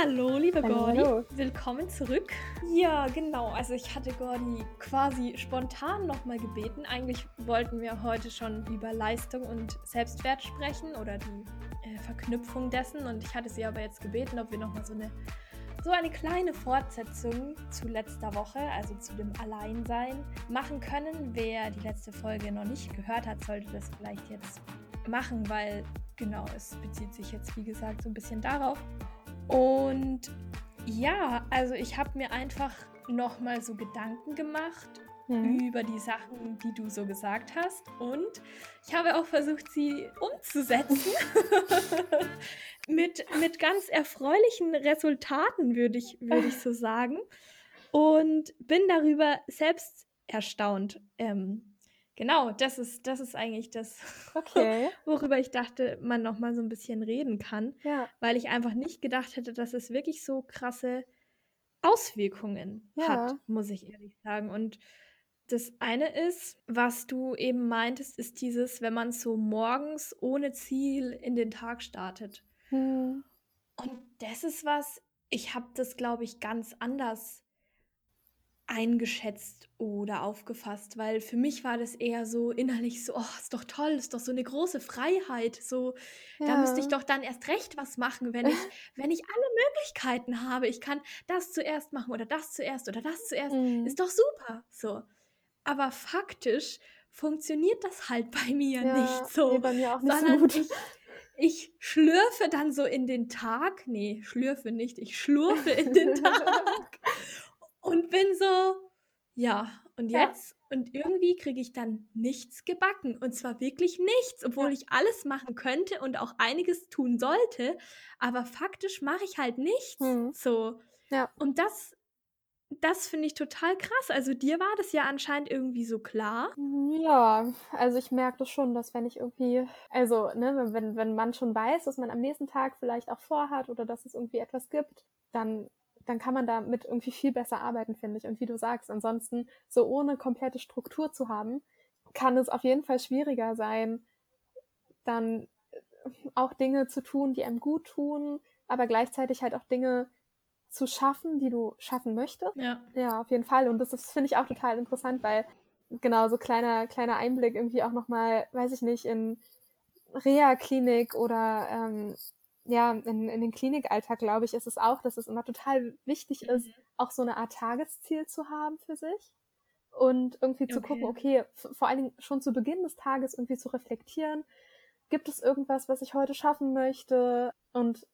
Hallo, liebe Gordi. hallo. Willkommen zurück. Ja, genau. Also ich hatte Gordi quasi spontan nochmal gebeten. Eigentlich wollten wir heute schon über Leistung und Selbstwert sprechen oder die äh, Verknüpfung dessen. Und ich hatte sie aber jetzt gebeten, ob wir nochmal so eine, so eine kleine Fortsetzung zu letzter Woche, also zu dem Alleinsein, machen können. Wer die letzte Folge noch nicht gehört hat, sollte das vielleicht jetzt machen, weil genau, es bezieht sich jetzt, wie gesagt, so ein bisschen darauf. Und ja, also ich habe mir einfach nochmal so Gedanken gemacht Mhm. über die Sachen, die du so gesagt hast. Und ich habe auch versucht, sie umzusetzen. mit, mit ganz erfreulichen Resultaten, würde ich, würde ich so sagen. Und bin darüber selbst erstaunt. Ähm, genau, das ist, das ist eigentlich das, Okay. worüber ich dachte, man noch mal so ein bisschen reden kann, Ja. weil ich einfach nicht gedacht hätte, dass es wirklich so krasse Auswirkungen hat, Ja. muss ich ehrlich sagen. Und das eine ist, was du eben meintest, ist dieses, wenn man so morgens ohne Ziel in den Tag startet. Mhm. Und das ist was, ich habe das, glaube ich, ganz anders eingeschätzt oder aufgefasst, weil für mich war das eher so innerlich so, oh, ist doch toll, ist doch so eine große Freiheit, so, da müsste ich Ja. doch dann erst recht was machen, wenn ich, wenn ich alle Möglichkeiten habe. Ich kann das zuerst machen oder das zuerst oder das zuerst, Mhm. ist doch super, so. Aber faktisch funktioniert das halt bei mir Ja, nicht nee, so, bei mir auch nicht so gut. ich, ich schlürfe dann so in den Tag, nee, schlürfe nicht, ich schlurfe in den Tag und bin so, ja, und Ja. jetzt? Und irgendwie kriege ich dann nichts gebacken. Und zwar wirklich nichts, obwohl Ja. ich alles machen könnte und auch einiges tun sollte. Aber faktisch mache ich halt nichts. Mhm. So. Ja. Und das, das finde ich total krass. Also dir war das ja anscheinend irgendwie so klar. Ja, also ich merke das schon, dass wenn ich irgendwie, also, ne, wenn, wenn man schon weiß, was man am nächsten Tag vielleicht auch vorhat oder dass es irgendwie etwas gibt, dann, dann kann man damit irgendwie viel besser arbeiten, finde ich. Und wie du sagst, ansonsten so ohne komplette Struktur zu haben, kann es auf jeden Fall schwieriger sein, dann auch Dinge zu tun, die einem gut tun, aber gleichzeitig halt auch Dinge zu schaffen, die du schaffen möchtest. Ja. Ja, auf jeden Fall. Und das, das finde ich auch total interessant, weil genau so kleiner, kleiner Einblick irgendwie auch nochmal, weiß ich nicht, in Reha-Klinik oder ähm, ja, in, in den Klinikalltag, glaube ich, ist es auch, dass es immer total wichtig ist, Mhm. auch so eine Art Tagesziel zu haben für sich und irgendwie zu gucken, Okay. vor allen Dingen schon zu Beginn des Tages irgendwie zu reflektieren, gibt es irgendwas, was ich heute schaffen möchte und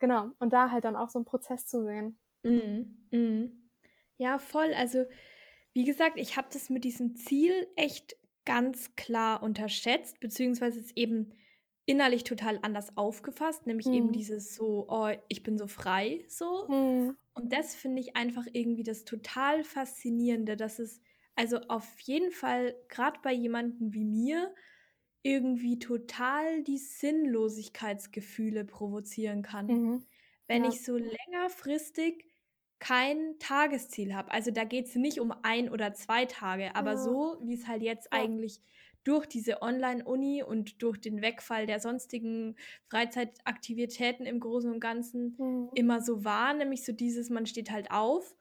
genau, und da halt dann auch so einen Prozess zu sehen. Mhm. Mhm. Ja, voll. Also, wie gesagt, ich habe das mit diesem Ziel echt ganz klar unterschätzt, beziehungsweise es eben innerlich total anders aufgefasst, nämlich eben Mhm. dieses so, oh, ich bin so frei, so. Mhm. Und das finde ich einfach irgendwie das total Faszinierende, dass es also auf jeden Fall gerade bei jemandem wie mir irgendwie total die Sinnlosigkeitsgefühle provozieren kann Mhm. wenn Ja. ich so längerfristig kein Tagesziel habe. Also da geht es nicht um ein oder zwei Tage, aber Ja. so, wie es halt jetzt Ja. eigentlich durch diese Online-Uni und durch den Wegfall der sonstigen Freizeitaktivitäten im Großen und Ganzen Mhm. immer so war, nämlich so dieses, man steht halt auf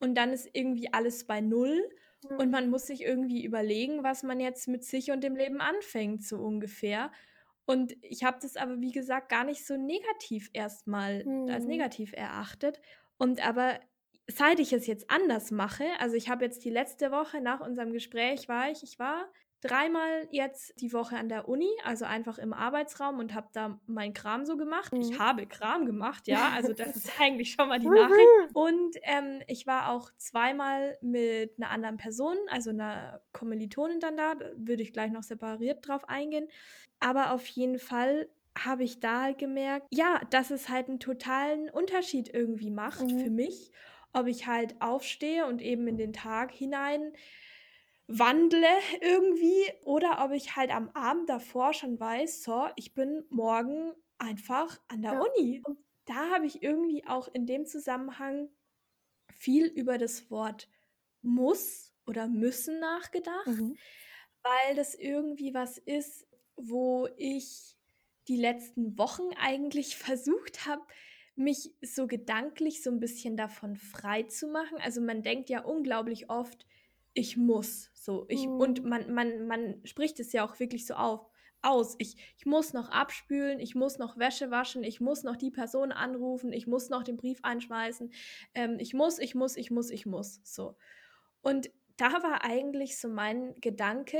und dann ist irgendwie alles bei Null und Mhm. man muss sich irgendwie überlegen, was man jetzt mit sich und dem Leben anfängt, so ungefähr. Und ich habe das aber, wie gesagt, gar nicht so negativ erstmal als Mhm. negativ erachtet. Und aber seit ich es jetzt anders mache, also ich habe jetzt die letzte Woche nach unserem Gespräch war ich, ich war dreimal jetzt die Woche an der Uni, also einfach im Arbeitsraum und habe da meinen Kram so gemacht. Ich Mhm. habe Kram gemacht, ja, also das ist eigentlich schon mal die Nachricht. Und ähm, ich war auch zweimal mit einer anderen Person, also einer Kommilitonin dann da, da würde ich gleich noch separiert drauf eingehen. Aber auf jeden Fall habe ich da halt gemerkt, ja, dass es halt einen totalen Unterschied irgendwie macht für Mhm. mich, ob ich halt aufstehe und eben in den Tag hinein wandle irgendwie oder ob ich halt am Abend davor schon weiß, so, ich bin morgen einfach an der Ja. Uni. Und da habe ich irgendwie auch in dem Zusammenhang viel über das Wort muss oder müssen nachgedacht, Mhm. weil das irgendwie was ist, wo ich die letzten Wochen eigentlich versucht habe, mich so gedanklich so ein bisschen davon frei zu machen. Also man denkt ja unglaublich oft, ich muss so. Ich, mhm. Und man, man, man spricht es ja auch wirklich so auf, aus. Ich, ich muss noch abspülen, ich muss noch Wäsche waschen, ich muss noch die Person anrufen, ich muss noch den Brief einschmeißen. Ähm, ich muss, ich muss, ich muss, ich muss. So. Und da war eigentlich so mein Gedanke,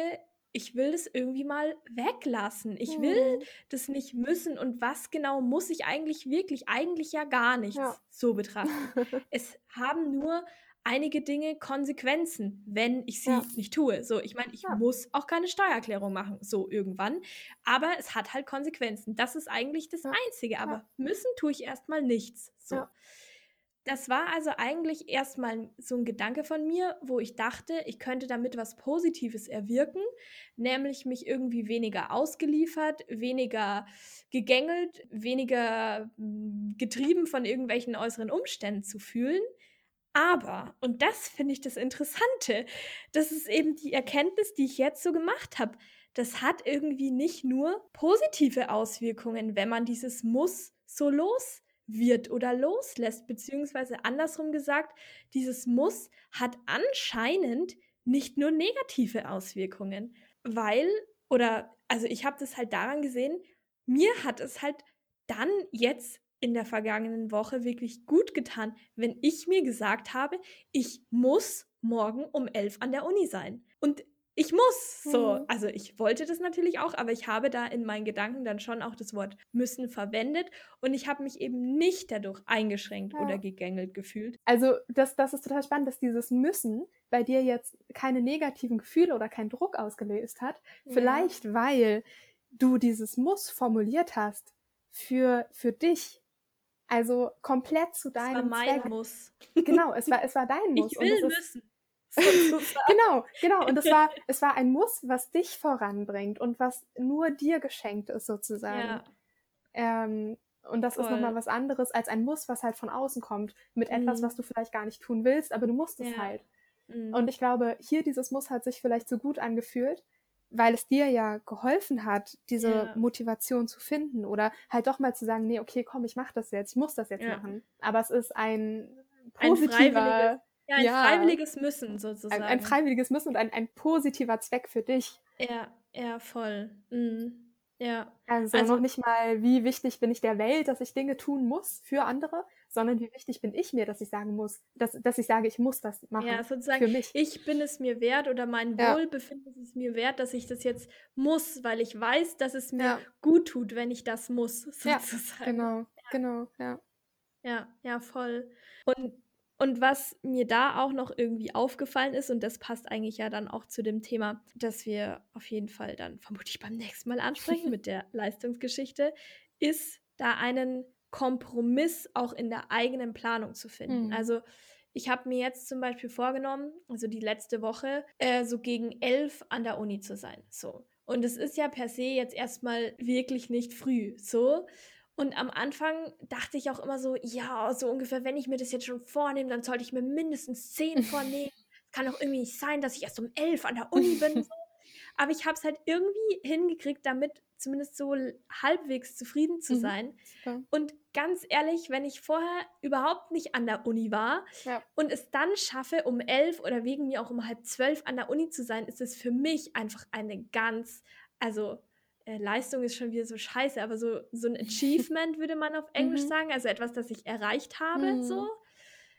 ich will das irgendwie mal weglassen. Ich will mhm. das nicht müssen. Und was genau muss ich eigentlich wirklich? Eigentlich ja gar nichts ja. so betrachten. es haben nur einige Dinge Konsequenzen, wenn ich sie ja. nicht tue. So, ich meine, ich ja. muss auch keine Steuererklärung machen, so irgendwann. Aber es hat halt Konsequenzen. Das ist eigentlich das Einzige. Aber müssen tue ich erstmal nichts. So. Das war also eigentlich erstmal so ein Gedanke von mir, wo ich dachte, ich könnte damit was Positives erwirken, nämlich mich irgendwie weniger ausgeliefert, weniger gegängelt, weniger hm, getrieben von irgendwelchen äußeren Umständen zu fühlen. Aber, und das finde ich das Interessante, das ist eben die Erkenntnis, die ich jetzt so gemacht habe. Das hat irgendwie nicht nur positive Auswirkungen, wenn man dieses Muss so los wird oder loslässt, beziehungsweise andersrum gesagt, dieses Muss hat anscheinend nicht nur negative Auswirkungen, weil, oder, also ich habe das halt daran gesehen, mir hat es halt dann jetzt in der vergangenen Woche wirklich gut getan, wenn ich mir gesagt habe, ich muss morgen um elf an der Uni sein. Und ich muss so. Mhm. Also ich wollte das natürlich auch, aber ich habe da in meinen Gedanken dann schon auch das Wort müssen verwendet und ich habe mich eben nicht dadurch eingeschränkt ja. oder gegängelt gefühlt. Also das, das ist total spannend, dass dieses Müssen bei dir jetzt keine negativen Gefühle oder keinen Druck ausgelöst hat. Ja. Vielleicht weil du dieses Muss formuliert hast für, für dich. Also komplett zu deinem es war mein Zweck. Muss. Genau, es war, es war dein Muss. Ich will müssen. genau, genau. Und es war, es war ein Muss, was dich voranbringt und was nur dir geschenkt ist, sozusagen. Ja. Ähm, und das Voll. ist nochmal was anderes als ein Muss, was halt von außen kommt, mit mhm. etwas, was du vielleicht gar nicht tun willst, aber du musst es ja. halt. Mhm. Und ich glaube, hier dieses Muss hat sich vielleicht so gut angefühlt, weil es dir ja geholfen hat, diese ja. Motivation zu finden oder halt doch mal zu sagen, nee, okay, komm, ich mach das jetzt, ich muss das jetzt ja. machen. Aber es ist ein positiver, ein ja, ein ja. freiwilliges Müssen sozusagen. Ein, ein, freiwilliges Müssen und ein, ein positiver Zweck für dich. Ja, ja, voll. Mhm. Ja. Also, also, noch nicht mal, wie wichtig bin ich der Welt, dass ich Dinge tun muss für andere, sondern wie wichtig bin ich mir, dass ich sagen muss, dass, dass ich sage, ich muss das machen. Ja, sozusagen, für mich. ich bin es mir wert oder mein ja. Wohlbefinden ist es mir wert, dass ich das jetzt muss, weil ich weiß, dass es mir ja. gut tut, wenn ich das muss, sozusagen. Ja, genau, genau, ja. Ja, ja, voll. Und und was mir da auch noch irgendwie aufgefallen ist, und das passt eigentlich ja dann auch zu dem Thema, das wir auf jeden Fall dann vermutlich beim nächsten Mal ansprechen mit der Leistungsgeschichte, ist da einen Kompromiss auch in der eigenen Planung zu finden. Mhm. Also ich habe mir jetzt zum Beispiel vorgenommen, also die letzte Woche, äh, so gegen elf an der Uni zu sein. So. Und es ist ja per se jetzt erstmal wirklich nicht früh. So. Und am Anfang dachte ich auch immer so, ja, so ungefähr, wenn ich mir das jetzt schon vornehme, dann sollte ich mir mindestens zehn vornehmen. Kann doch irgendwie nicht sein, dass ich erst um elf an der Uni bin. So. Aber ich habe es halt irgendwie hingekriegt, damit zumindest so halbwegs zufrieden zu mhm. sein. Mhm. Und ganz ehrlich, wenn ich vorher überhaupt nicht an der Uni war ja. und es dann schaffe, um elf oder wegen mir auch um halb zwölf an der Uni zu sein, ist es für mich einfach eine ganz, also äh, Leistung ist schon wieder so scheiße, aber so, so ein Achievement würde man auf Englisch mhm. sagen, also etwas, das ich erreicht habe, mhm. so.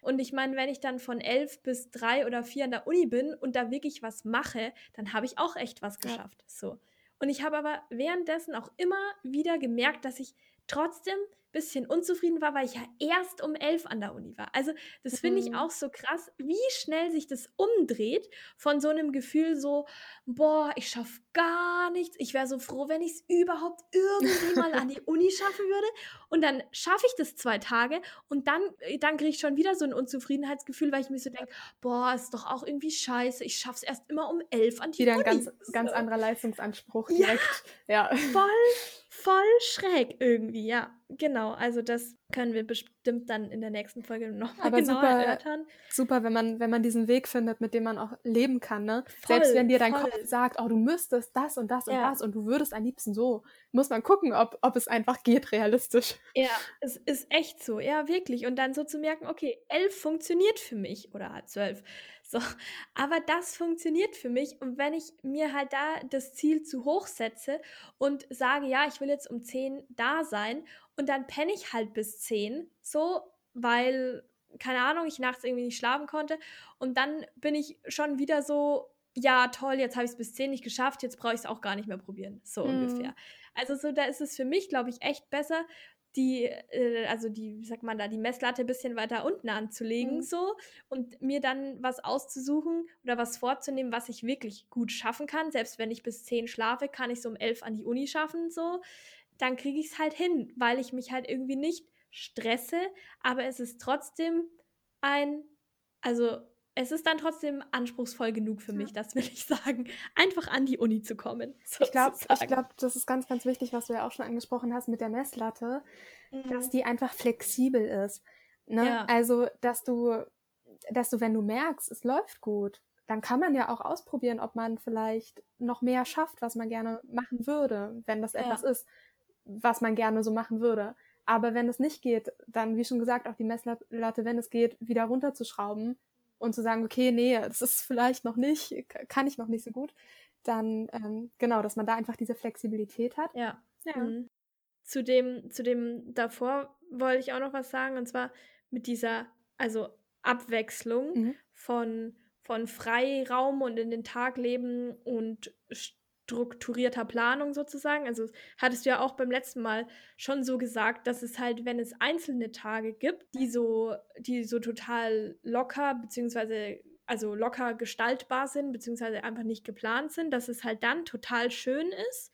Und ich meine, wenn ich dann von elf bis drei oder vier an der Uni bin und da wirklich was mache, dann habe ich auch echt was geschafft, ja. so. Und ich habe aber währenddessen auch immer wieder gemerkt, dass ich trotzdem bisschen unzufrieden war, weil ich ja erst um elf an der Uni war. Also das finde ich mhm. auch so krass, wie schnell sich das umdreht von so einem Gefühl so, boah, ich schaffe gar nichts. Ich wäre so froh, wenn ich es überhaupt irgendwie mal an die Uni schaffen würde. Und dann schaffe ich das zwei Tage und dann, äh, dann kriege ich schon wieder so ein Unzufriedenheitsgefühl, weil ich mir so denke, boah, ist doch auch irgendwie scheiße. Ich schaffe es erst immer um elf an die wieder Uni. Wieder ein ganz, ganz anderer Leistungsanspruch direkt. Ja, ja. voll voll schräg irgendwie, ja. Genau, also das, können wir bestimmt dann in der nächsten Folge noch mal genau super, erörtern. Super, wenn man, wenn man diesen Weg findet, mit dem man auch leben kann, ne? Voll, Selbst wenn dir dein voll. Kopf sagt, oh, du müsstest das und das und ja. das und du würdest am liebsten so, muss man gucken, ob, ob es einfach geht, realistisch. Ja, es ist echt so, ja, wirklich. Und dann so zu merken, okay, elf funktioniert für mich oder zwölf. So, aber das funktioniert für mich. Und wenn ich mir halt da das Ziel zu hoch setze und sage, ja, ich will jetzt um 10 da sein und dann penne ich halt bis 10, so, weil, keine Ahnung, ich nachts irgendwie nicht schlafen konnte. Und dann bin ich schon wieder so, ja, toll, jetzt habe ich es bis 10 nicht geschafft, jetzt brauche ich es auch gar nicht mehr probieren. So mhm. ungefähr. Also so, da ist es für mich, glaube ich, echt besser, die, äh, also die, wie sagt man da, die Messlatte ein bisschen weiter unten anzulegen, mhm. so, und mir dann was auszusuchen oder was vorzunehmen, was ich wirklich gut schaffen kann. Selbst wenn ich bis 10 schlafe, kann ich so um 11 an die Uni schaffen, so. Dann kriege ich es halt hin, weil ich mich halt irgendwie nicht stresse, aber es ist trotzdem ein, also es ist dann trotzdem anspruchsvoll genug für mich, das will ich sagen, einfach an die Uni zu kommen. Sozusagen. Ich glaube, glaub, das ist ganz, ganz wichtig, was du ja auch schon angesprochen hast mit der Messlatte, mhm. dass die einfach flexibel ist. Ne? Ja. Also, dass du, dass du, wenn du merkst, es läuft gut, dann kann man ja auch ausprobieren, ob man vielleicht noch mehr schafft, was man gerne machen würde, wenn das etwas ja. ist, was man gerne so machen würde. Aber wenn es nicht geht, dann, wie schon gesagt, auch die Messlatte, wenn es geht, wieder runterzuschrauben und zu sagen, okay, nee, das ist vielleicht noch nicht, kann ich noch nicht so gut, dann ähm, genau, dass man da einfach diese Flexibilität hat. Ja. ja. Mhm. Zu dem, zu dem davor wollte ich auch noch was sagen, und zwar mit dieser, also Abwechslung mhm. von, von Freiraum und in den Tag leben und strukturierter Planung sozusagen. Also hattest du ja auch beim letzten Mal schon so gesagt, dass es halt, wenn es einzelne Tage gibt, die so, die so total locker beziehungsweise also locker gestaltbar sind, beziehungsweise einfach nicht geplant sind, dass es halt dann total schön ist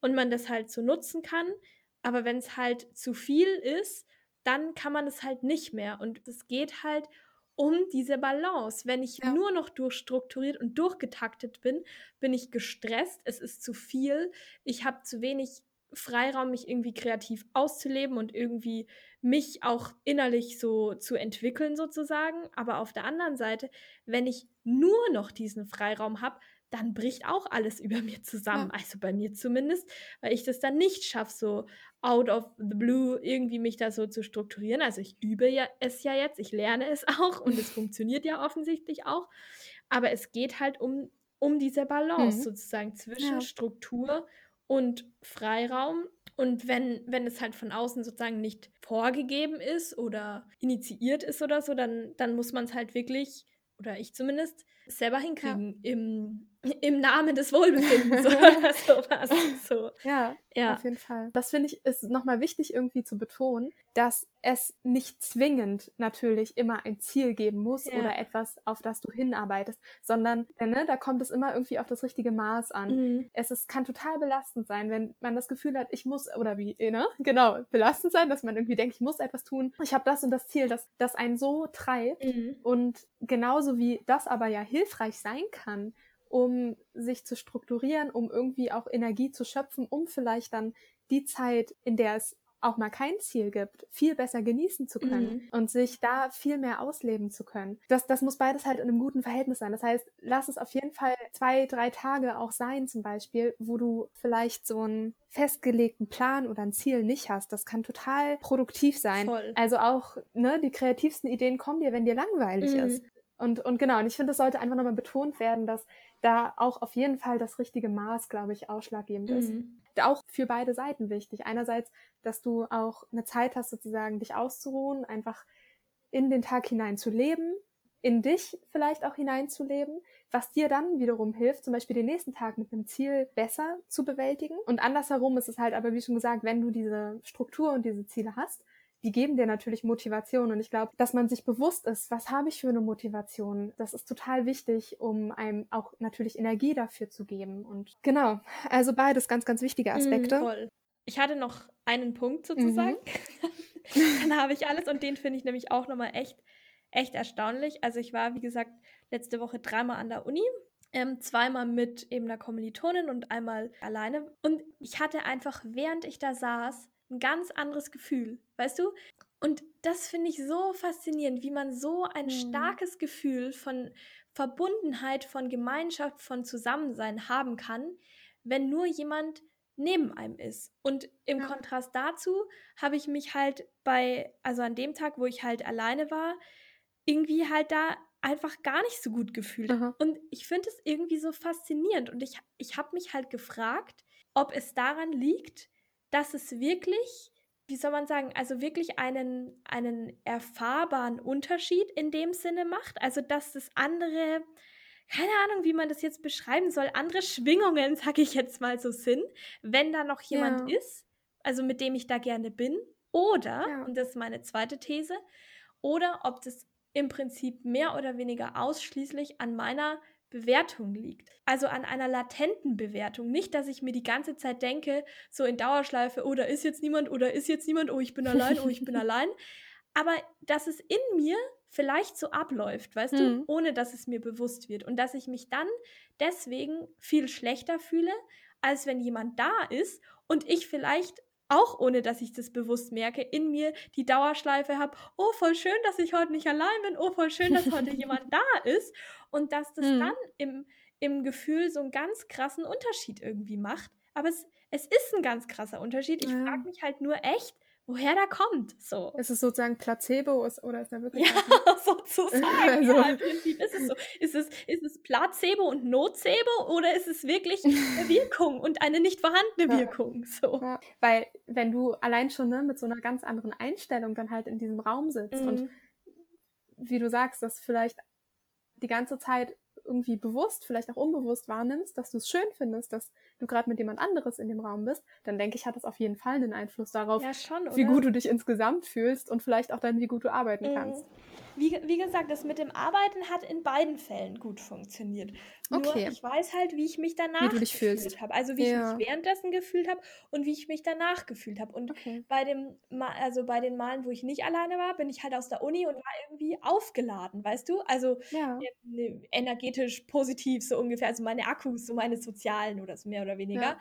und man das halt so nutzen kann. Aber wenn es halt zu viel ist, dann kann man es halt nicht mehr. Und es geht halt um diese Balance. Wenn ich ja. nur noch durchstrukturiert und durchgetaktet bin, bin ich gestresst, es ist zu viel, ich habe zu wenig Freiraum, mich irgendwie kreativ auszuleben und irgendwie mich auch innerlich so zu entwickeln sozusagen. Aber auf der anderen Seite, wenn ich nur noch diesen Freiraum habe, dann bricht auch alles über mir zusammen. Ja. Also bei mir zumindest, weil ich das dann nicht schaffe, so out of the blue irgendwie mich da so zu strukturieren. Also ich übe ja es ja jetzt, ich lerne es auch und es funktioniert ja offensichtlich auch. Aber es geht halt um, um diese Balance mhm. sozusagen zwischen ja. Struktur und Freiraum. Und wenn, wenn es halt von außen sozusagen nicht vorgegeben ist oder initiiert ist oder so, dann, dann muss man es halt wirklich, oder ich zumindest, selber hinkriegen ja. im, im Namen des Wohlbefindens oder sowas. So. Ja, ja, auf jeden Fall. Das finde ich ist nochmal wichtig irgendwie zu betonen, dass es nicht zwingend natürlich immer ein Ziel geben muss ja. oder etwas, auf das du hinarbeitest, sondern ne, da kommt es immer irgendwie auf das richtige Maß an. Mhm. Es ist, kann total belastend sein, wenn man das Gefühl hat, ich muss, oder wie, ne? Genau, belastend sein, dass man irgendwie denkt, ich muss etwas tun. Ich habe das und das Ziel, das, das einen so treibt. Mhm. Und genauso wie das aber ja hilfreich sein kann, um sich zu strukturieren, um irgendwie auch Energie zu schöpfen, um vielleicht dann die Zeit, in der es auch mal kein Ziel gibt, viel besser genießen zu können mhm. und sich da viel mehr ausleben zu können. Das, das muss beides halt in einem guten Verhältnis sein. Das heißt, lass es auf jeden Fall zwei, drei Tage auch sein, zum Beispiel, wo du vielleicht so einen festgelegten Plan oder ein Ziel nicht hast. Das kann total produktiv sein. Voll. Also auch, ne, die kreativsten Ideen kommen dir, wenn dir langweilig mhm. ist. Und, und genau, und ich finde, es sollte einfach nochmal betont werden, dass da auch auf jeden Fall das richtige Maß, glaube ich, ausschlaggebend ist. Mhm. Auch für beide Seiten wichtig. Einerseits, dass du auch eine Zeit hast, sozusagen dich auszuruhen, einfach in den Tag hinein zu leben, in dich vielleicht auch hineinzuleben, was dir dann wiederum hilft, zum Beispiel den nächsten Tag mit einem Ziel besser zu bewältigen. Und andersherum ist es halt aber, wie schon gesagt, wenn du diese Struktur und diese Ziele hast, die geben dir natürlich Motivation. Und ich glaube, dass man sich bewusst ist, was habe ich für eine Motivation, das ist total wichtig, um einem auch natürlich Energie dafür zu geben. Und genau, also beides ganz, ganz wichtige Aspekte. Mm. Ich hatte noch einen Punkt sozusagen. Mhm. Dann habe ich alles und den finde ich nämlich auch nochmal echt, echt erstaunlich. Also ich war, wie gesagt, letzte Woche dreimal an der Uni ähm, zweimal mit eben einer Kommilitonin und einmal alleine. Und ich hatte einfach, während ich da saß, ein ganz anderes Gefühl. Weißt du, Und das finde ich so faszinierend, wie man so ein Mhm. starkes Gefühl von Verbundenheit, von Gemeinschaft, von Zusammensein haben kann, wenn nur jemand neben einem ist. Und im Ja. Kontrast dazu habe ich mich halt bei, also an dem Tag, wo ich halt alleine war, irgendwie halt da einfach gar nicht so gut gefühlt. Aha. Und ich finde es irgendwie so faszinierend. Und ich, ich habe mich halt gefragt, ob es daran liegt, dass es wirklich, wie soll man sagen, also wirklich einen, einen erfahrbaren Unterschied in dem Sinne macht. Also dass das andere, keine Ahnung, wie man das jetzt beschreiben soll, andere Schwingungen, sage ich jetzt mal so sind, wenn da noch jemand Ja. ist, also mit dem ich da gerne bin. Oder, Ja. und das ist meine zweite These, oder ob das im Prinzip mehr oder weniger ausschließlich an meiner Bewertung liegt. Also an einer latenten Bewertung. Nicht, dass ich mir die ganze Zeit denke, so in Dauerschleife, oh, da ist jetzt niemand, oder ist jetzt niemand, oh, ich bin allein, oh, ich bin allein. Aber dass es in mir vielleicht so abläuft, weißt du, Mhm. ohne dass es mir bewusst wird. Und dass ich mich dann deswegen viel schlechter fühle, als wenn jemand da ist und ich vielleicht auch ohne dass ich das bewusst merke, in mir die Dauerschleife habe, oh, voll schön, dass ich heute nicht allein bin, oh, voll schön, dass heute jemand da ist. Und dass das Mhm. dann im, im Gefühl so einen ganz krassen Unterschied irgendwie macht. Aber es, es ist ein ganz krasser Unterschied. Ich Ja. frage mich halt nur echt, woher der kommt. So. Ist es sozusagen Placebo ist, oder ist da wirklich Ja, sozusagen. Also- Ja, im Prinzip ist es so. Ist es, ist es Placebo und Nocebo oder ist es wirklich eine Wirkung und eine nicht vorhandene Ja. Wirkung? So. Ja, weil wenn du allein schon ne, mit so einer ganz anderen Einstellung dann halt in diesem Raum sitzt und Mhm. wie du sagst, das vielleicht die ganze Zeit irgendwie bewusst, vielleicht auch unbewusst wahrnimmst, dass du es schön findest, dass du gerade mit jemand anderes in dem Raum bist, dann denke ich, hat das auf jeden Fall einen Einfluss darauf, Ja, schon, wie gut du dich insgesamt fühlst und vielleicht auch dann, wie gut du arbeiten Mhm. kannst. Wie, wie gesagt, das mit dem Arbeiten hat in beiden Fällen gut funktioniert. Nur Okay. ich weiß halt, wie ich mich danach gefühlt habe. Also wie Ja. ich mich währenddessen gefühlt habe und wie ich mich danach gefühlt habe. Und Okay. bei dem, also bei den Malen, wo ich nicht alleine war, bin ich halt aus der Uni und war irgendwie aufgeladen, weißt du? Also Ja. ne, energetisch positiv so ungefähr, also meine Akkus, so meine sozialen oder so mehr oder weniger. Ja.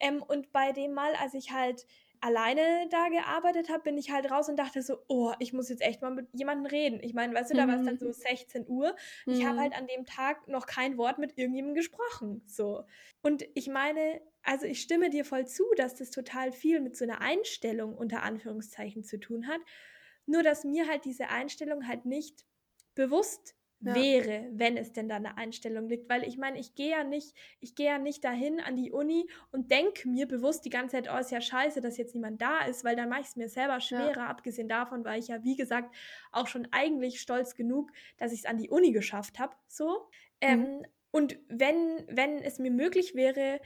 Ähm, und bei dem Mal, als ich halt alleine da gearbeitet habe, bin ich halt raus und dachte so, oh, ich muss jetzt echt mal mit jemandem reden. Ich meine, weißt du, da war es dann Mhm. so 16 Uhr. Ich habe Mhm. halt an dem Tag noch kein Wort mit irgendjemandem gesprochen. So. Und ich meine, also ich stimme dir voll zu, dass das total viel mit so einer Einstellung unter Anführungszeichen zu tun hat. Nur dass mir halt diese Einstellung halt nicht bewusst Ja. wäre, wenn es denn da eine Einstellung liegt. Weil ich meine, ich gehe ja nicht, ich gehe ja nicht dahin an die Uni und denke mir bewusst die ganze Zeit, oh, ist ja scheiße, dass jetzt niemand da ist, weil dann mache ich es mir selber schwerer. Abgesehen davon war ich ja, wie gesagt, auch schon eigentlich stolz genug, dass ich es an die Uni geschafft habe. So. Ähm, und wenn, wenn es mir möglich wäre,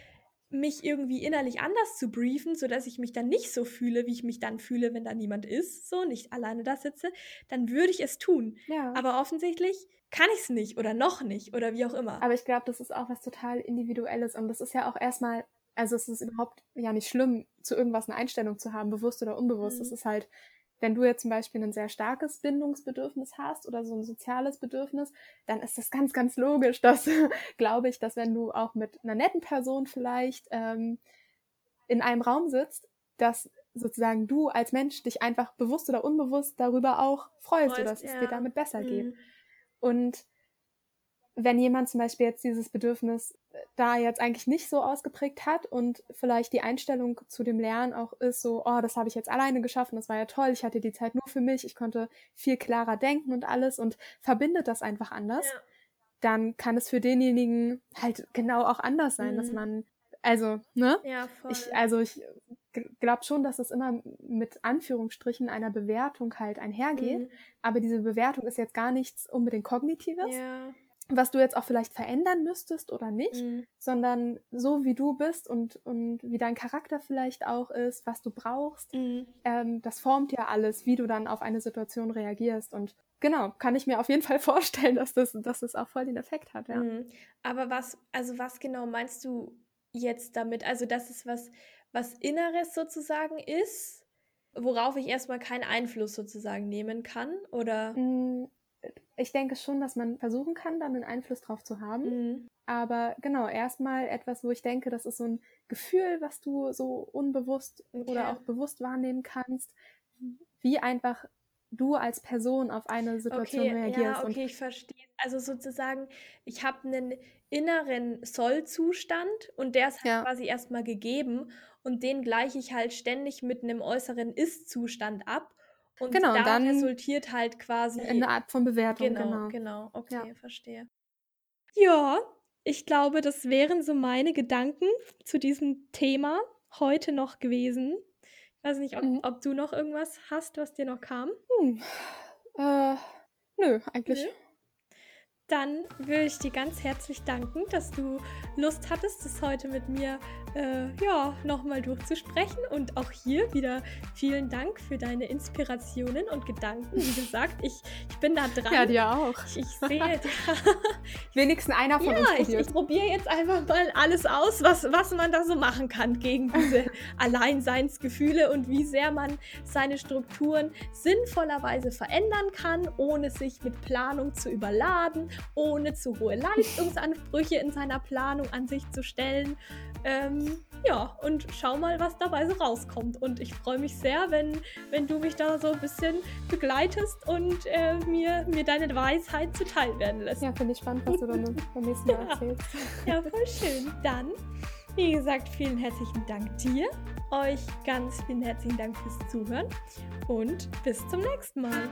mich irgendwie innerlich anders zu briefen, sodass ich mich dann nicht so fühle, wie ich mich dann fühle, wenn da niemand ist, so nicht alleine da sitze, dann würde ich es tun. ja. Aber offensichtlich kann ich es nicht oder noch nicht oder wie auch immer. Aber ich glaube, das ist auch was total Individuelles und das ist ja auch erstmal, also es ist überhaupt ja nicht schlimm, zu irgendwas eine Einstellung zu haben, bewusst oder unbewusst. Mhm. Es ist halt, wenn du jetzt zum Beispiel ein sehr starkes Bindungsbedürfnis hast oder so ein soziales Bedürfnis, dann ist das ganz, ganz logisch, dass, glaube ich, dass wenn du auch mit einer netten Person vielleicht ähm, in einem Raum sitzt, dass sozusagen du als Mensch dich einfach bewusst oder unbewusst darüber auch freust, oder dass Freust, es ja. dir damit besser geht. Mhm. Und wenn jemand zum Beispiel jetzt dieses Bedürfnis äh, da jetzt eigentlich nicht so ausgeprägt hat und vielleicht die Einstellung zu dem Lernen auch ist so, oh, das habe ich jetzt alleine geschafft und das war ja toll, ich hatte die Zeit nur für mich, ich konnte viel klarer denken und alles und verbindet das einfach anders, Ja. dann kann es für denjenigen halt genau auch anders sein, dass Mhm. man, also, ne? Ja, voll. Ich, also ich glaube schon, dass es immer mit Anführungsstrichen einer Bewertung halt einhergeht, Mhm. aber diese Bewertung ist jetzt gar nichts unbedingt Kognitives, Ja. Was du jetzt auch vielleicht verändern müsstest oder nicht, Mhm. sondern so wie du bist und, und wie dein Charakter vielleicht auch ist, was du brauchst, Mhm. ähm, das formt ja alles, wie du dann auf eine Situation reagierst. Und genau, kann ich mir auf jeden Fall vorstellen, dass das, dass das auch voll den Effekt hat, ja. Mhm. Aber was, also was genau meinst du jetzt damit? Also, dass es was, was Inneres sozusagen ist, worauf ich erstmal keinen Einfluss sozusagen nehmen kann? Oder? Ich denke schon, dass man versuchen kann, dann einen Einfluss drauf zu haben. Mhm. Aber genau, erstmal etwas, wo ich denke, das ist so ein Gefühl, was du so unbewusst Okay. oder auch bewusst wahrnehmen kannst, wie einfach du als Person auf eine Situation okay, reagierst. Ja, okay, ich verstehe. Also sozusagen, ich habe einen inneren Soll-Zustand und der ist halt ja. quasi erstmal gegeben und den gleiche ich halt ständig mit einem äußeren Ist-Zustand ab. Und genau, da dann resultiert halt quasi. Eine Art von Bewertung, genau. Genau, genau. okay, ja. verstehe. Ja, ich glaube, das wären so meine Gedanken zu diesem Thema heute noch gewesen. Ich weiß nicht, ob, mhm. ob du noch irgendwas hast, was dir noch kam. Hm. Äh, nö, eigentlich. Nö dann will ich dir ganz herzlich danken, dass du Lust hattest, das heute mit mir äh, ja, nochmal durchzusprechen. Und auch hier wieder vielen Dank für deine Inspirationen und Gedanken. Wie gesagt, ich, ich bin da dran. Ja, dir auch. Ich, ich sehe. Wenigstens einer von ja, uns probiert. Ich, ich probiere jetzt einfach mal alles aus, was, was man da so machen kann gegen diese Alleinseinsgefühle und wie sehr man seine Strukturen sinnvollerweise verändern kann, ohne sich mit Planung zu überladen ohne zu hohe Leistungsansprüche in seiner Planung an sich zu stellen. Ähm, ja, und schau mal, was dabei so rauskommt. Und ich freue mich sehr, wenn, wenn du mich da so ein bisschen begleitest und äh, mir, mir deine Weisheit zuteil werden lässt. Ja, finde ich spannend, was du dann beim nächsten Mal erzählst. Ja, voll schön. Dann, wie gesagt, vielen herzlichen Dank dir. Euch ganz vielen herzlichen Dank fürs Zuhören und bis zum nächsten Mal.